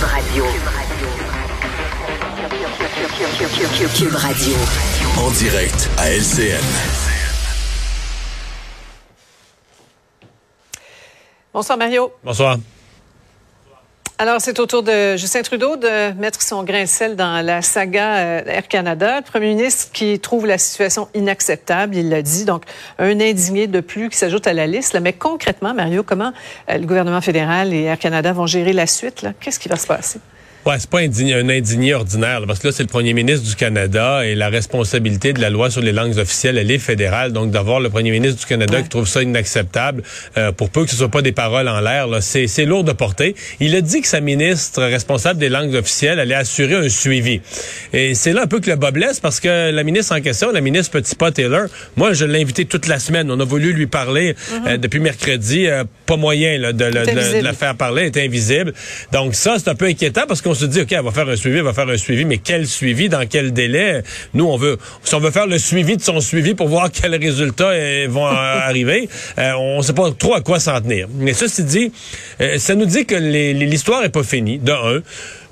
Cube Radio. Cube Radio. En direct à LCN. Bonsoir Mario. Bonsoir. Alors, c'est au tour de Justin Trudeau de mettre son grain de sel dans la saga euh, Air Canada. Le premier ministre qui trouve la situation inacceptable, il l'a dit. Donc, un indigné de plus qui s'ajoute à la liste. Mais concrètement, Mario, comment euh, le gouvernement fédéral et Air Canada vont gérer la suite? Qu'est-ce qui va se passer? Ouais, c'est pas indigné, un indigné ordinaire, parce que là, c'est le premier ministre du Canada et la responsabilité de la loi sur les langues officielles, elle est fédérale. Donc, d'avoir le premier ministre du Canada qui trouve ça inacceptable, euh, pour peu que ce soit pas des paroles en l'air, c'est, c'est lourd de porter. Il a dit que sa ministre responsable des langues officielles allait assurer un suivi. Et c'est là un peu que le bas blesse, parce que la ministre en question, la ministre Petitpas Taylor, moi, je l'ai invité toute la semaine. On a voulu lui parler euh, mhm. depuis mercredi. Euh, pas moyen là, de, de, de, la faire parler, elle est invisible. Donc ça, c'est un peu inquiétant parce qu'on se dit, OK, elle va faire un suivi, elle va faire un suivi, mais quel suivi, dans quel délai? Nous, on veut, si on veut faire le suivi de son suivi pour voir quels résultats euh, vont arriver, euh, on ne sait pas trop à quoi s'en tenir. Mais ceci dit, euh, ça nous dit que l'histoire est pas finie, de un.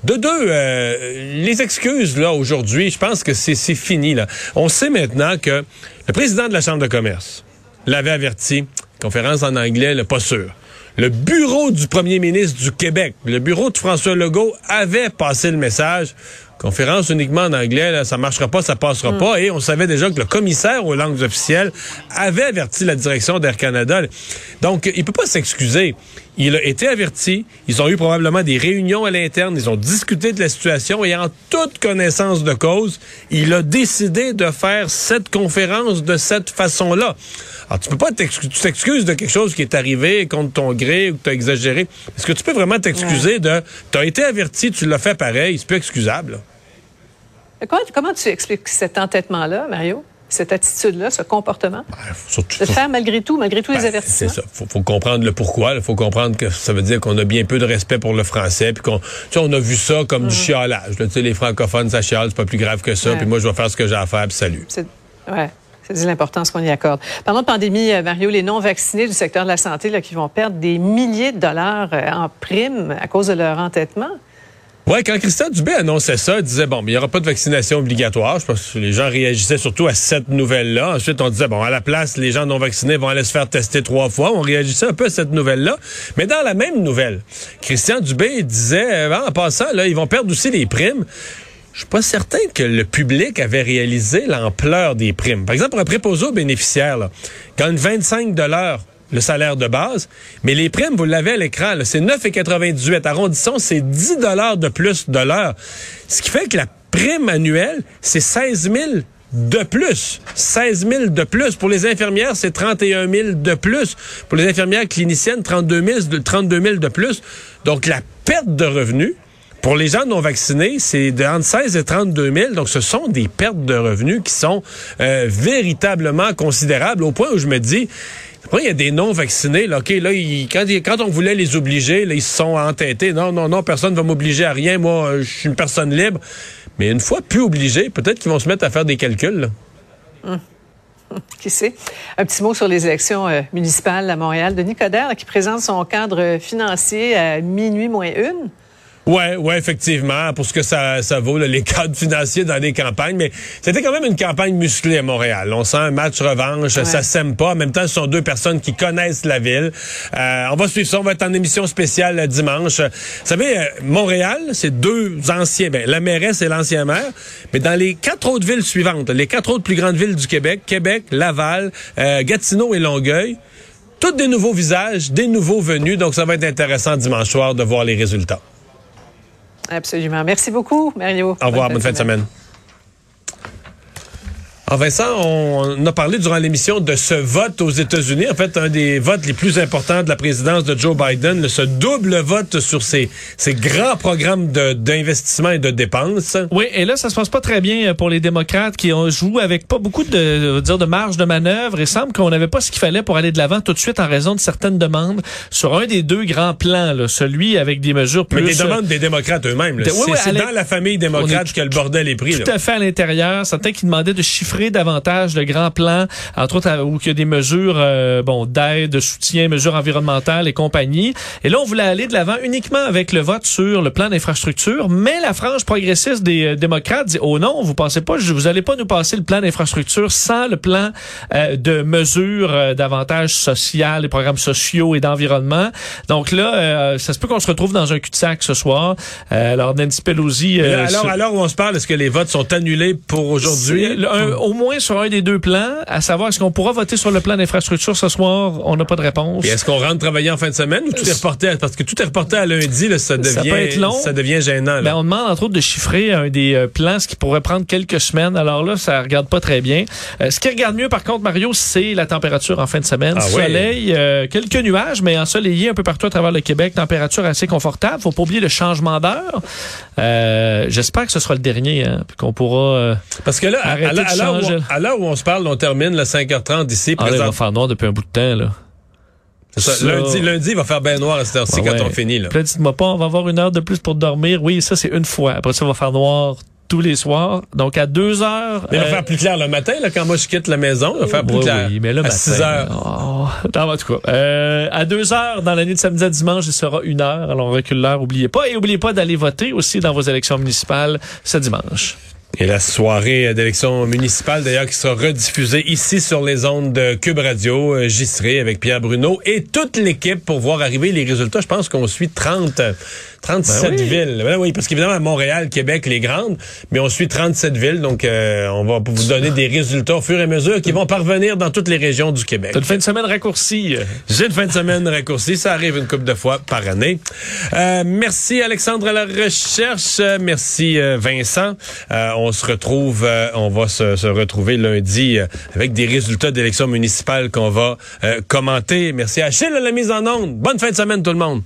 De deux, les excuses, là, aujourd'hui, je pense que c'est fini, là. On sait maintenant que le président de la Chambre de commerce l'avait averti, conférence en anglais, le pas sûr le bureau du premier ministre du Québec, le bureau de François Legault avait passé le message. Conférence uniquement en anglais, là, ça marchera pas, ça passera hmm. pas. Et on savait déjà que le commissaire aux langues officielles avait averti la direction d'Air Canada. Donc, il peut pas s'excuser. Il a été averti. Ils ont eu probablement des réunions à l'interne. Ils ont discuté de la situation et en toute connaissance de cause, il a décidé de faire cette conférence de cette façon-là. Alors, tu peux pas t'excuser de quelque chose qui est arrivé contre ton gré ou que tu as exagéré. Est-ce que tu peux vraiment t'excuser de, tu as été averti, tu l'as fait pareil, c'est plus excusable. Comment, comment tu expliques cet entêtement-là, Mario? Cette attitude-là, ce comportement? De faire malgré tout, malgré tous les ben, avertissements? C'est ça. Faut, faut comprendre le pourquoi. Il faut comprendre que ça veut dire qu'on a bien peu de respect pour le français. Puis qu'on, on a vu ça comme du mm. chiolage. Tu sais, les francophones, ça chiale, c'est pas plus grave que ça. Puis moi, je vais faire ce que j'ai à faire, puis salut. Ouais. C'est l'importance qu'on y accorde. Parlons de pandémie, euh, Mario, les non-vaccinés du secteur de la santé là, qui vont perdre des milliers de dollars euh, en primes à cause de leur entêtement. Oui, quand Christian Dubé annonçait ça, il disait, bon, mais il n'y aura pas de vaccination obligatoire. Je pense que les gens réagissaient surtout à cette nouvelle-là. Ensuite, on disait, bon, à la place, les gens non vaccinés vont aller se faire tester trois fois. On réagissait un peu à cette nouvelle-là. Mais dans la même nouvelle, Christian Dubé disait, en passant, là, ils vont perdre aussi les primes. Je suis pas certain que le public avait réalisé l'ampleur des primes. Par exemple, un préposé aux bénéficiaires, là, gagne 25 dollars le salaire de base, mais les primes, vous l'avez à l'écran, c'est 9,98. Arrondissons, c'est 10 dollars de plus de l'heure. Ce qui fait que la prime annuelle, c'est 16 000 de plus. 16 000 de plus. Pour les infirmières, c'est 31 000 de plus. Pour les infirmières cliniciennes, 32 000, 32 000 de plus. Donc, la perte de revenus, pour les gens non vaccinés, c'est de entre 16 et 32 000. Donc, ce sont des pertes de revenus qui sont euh, véritablement considérables au point où je me dis, après, il y a des non-vaccinés. Là, OK, quand, on voulait les obliger, là, ils se sont entêtés. Non, non, non, personne ne va m'obliger à rien. Moi, je suis une personne libre. Mais une fois plus obligés, peut-être qu'ils vont se mettre à faire des calculs. Qui sait? Un petit mot sur les élections euh, municipales à Montréal. Denis Coderre, qui présente son cadre financier à minuit moins une. Ouais, ouais, effectivement, pour ce que ça, ça vaut, les cadres financiers dans les campagnes. Mais c'était quand même une campagne musclée à Montréal. On sent un match revanche, ça s'aime pas. En même temps, ce sont deux personnes qui connaissent la ville. Euh, on va suivre ça. On va être en émission spéciale dimanche. Vous savez, euh, Montréal, c'est deux anciens. Ben, la mairesse et l'ancien maire. Mais dans les quatre autres villes suivantes, les quatre autres plus grandes villes du Québec, Québec, Laval, euh, Gatineau et Longueuil, toutes des nouveaux visages, des nouveaux venus. Donc, ça va être intéressant dimanche soir de voir les résultats. Absolument. Merci beaucoup, Mario. Au revoir. Bonne, fin de semaine. Ah, Vincent, on a parlé durant l'émission de ce vote aux États-Unis. En fait, un des votes les plus importants de la présidence de Joe Biden, ce double vote sur ces, ces grands programmes d'investissement et de dépenses. Oui, et là, ça se passe pas très bien euh, pour les démocrates qui ont joué avec pas beaucoup de, dire, de marge de manœuvre. Il semble qu'on n'avait pas ce qu'il fallait pour aller de l'avant tout de suite en raison de certaines demandes sur un des deux grands plans, là, celui avec des mesures plus... Mais des demandes des démocrates eux-mêmes. C'est dans la famille démocrate que le bordel est pris. Tout à fait à l'intérieur. Certains qui demandaient de chiffrer davantage le grand plan, entre autres où il y a des mesures euh, bon d'aide, de soutien, mesures environnementales et compagnie. Et là, on voulait aller de l'avant uniquement avec le vote sur le plan d'infrastructure, mais la frange progressiste des euh, démocrates dit oh non, vous pensez pas, vous allez pas nous passer le plan d'infrastructure sans le plan euh, de mesures davantage sociales, des programmes sociaux et d'environnement. Donc là, ça se peut qu'on se retrouve dans un cul-de-sac ce soir. alors Nancy Pelosi. alors, alors où on se parle, est-ce que les votes sont annulés pour aujourd'hui? Au moins sur un des deux plans, à savoir est-ce qu'on pourra voter sur le plan d'infrastructure ce soir, on n'a pas de réponse. est-ce qu'on rentre travailler en fin de semaine ou tout est reporté parce que tout est reporté à lundi, là, ça devient ça, peut être long. ça devient gênant. Ben, on demande entre autres de chiffrer un des euh, plans, ce qui pourrait prendre quelques semaines. Alors là, ça regarde pas très bien. Euh, ce qui regarde mieux, par contre, Mario, c'est la température en fin de semaine. Ah Soleil, euh, quelques nuages, mais ensoleillé un peu partout à travers le Québec. Température assez confortable. Faut pas oublier le changement d'heure. J'espère que ce sera le dernier, hein, qu'on pourra. parce que là, à, l'heure où, on se parle, on termine le 5h30 d'ici. Ah, il va faire noir depuis un bout de temps là. Lundi, lundi, il va faire bien noir à cette heure-ci quand on finit. Là. dites-moi pas, on va avoir une heure de plus pour dormir. Oui, ça, c'est une fois. Après ça, il va faire noir tous les soirs. Donc, à deux heures... Mais il va euh, faire plus clair le matin, là, quand moi je quitte la maison. Il va faire plus clair. Oui, mais là, à 6 heures. Oh, en tout cas, euh, à deux heures, dans la nuit de samedi à dimanche, il sera une heure. Alors, on recule l'heure, oubliez pas. Et oubliez pas d'aller voter aussi dans vos élections municipales ce dimanche. Et la soirée d'élection municipale, d'ailleurs, qui sera rediffusée ici sur les ondes de Cube Radio. Euh, j'y serai avec Pierre Bruno et toute l'équipe pour voir arriver les résultats. Je pense qu'on suit 30, 37 ben villes. Ben oui, parce qu'évidemment, Montréal, Québec, les grandes, mais on suit 37 villes. Donc, euh, on va vous donner des résultats au fur et à mesure qui vont parvenir dans toutes les régions du Québec. T'as une fin de semaine raccourcie. J'ai une fin de semaine raccourcie. Ça arrive une couple de fois par année. Euh, merci, Alexandre, à la recherche. Merci, euh, Vincent. On se retrouve, on va se, retrouver lundi avec des résultats d'élections municipales qu'on va commenter. Merci à Achille à la mise en onde. Bonne fin de semaine, tout le monde.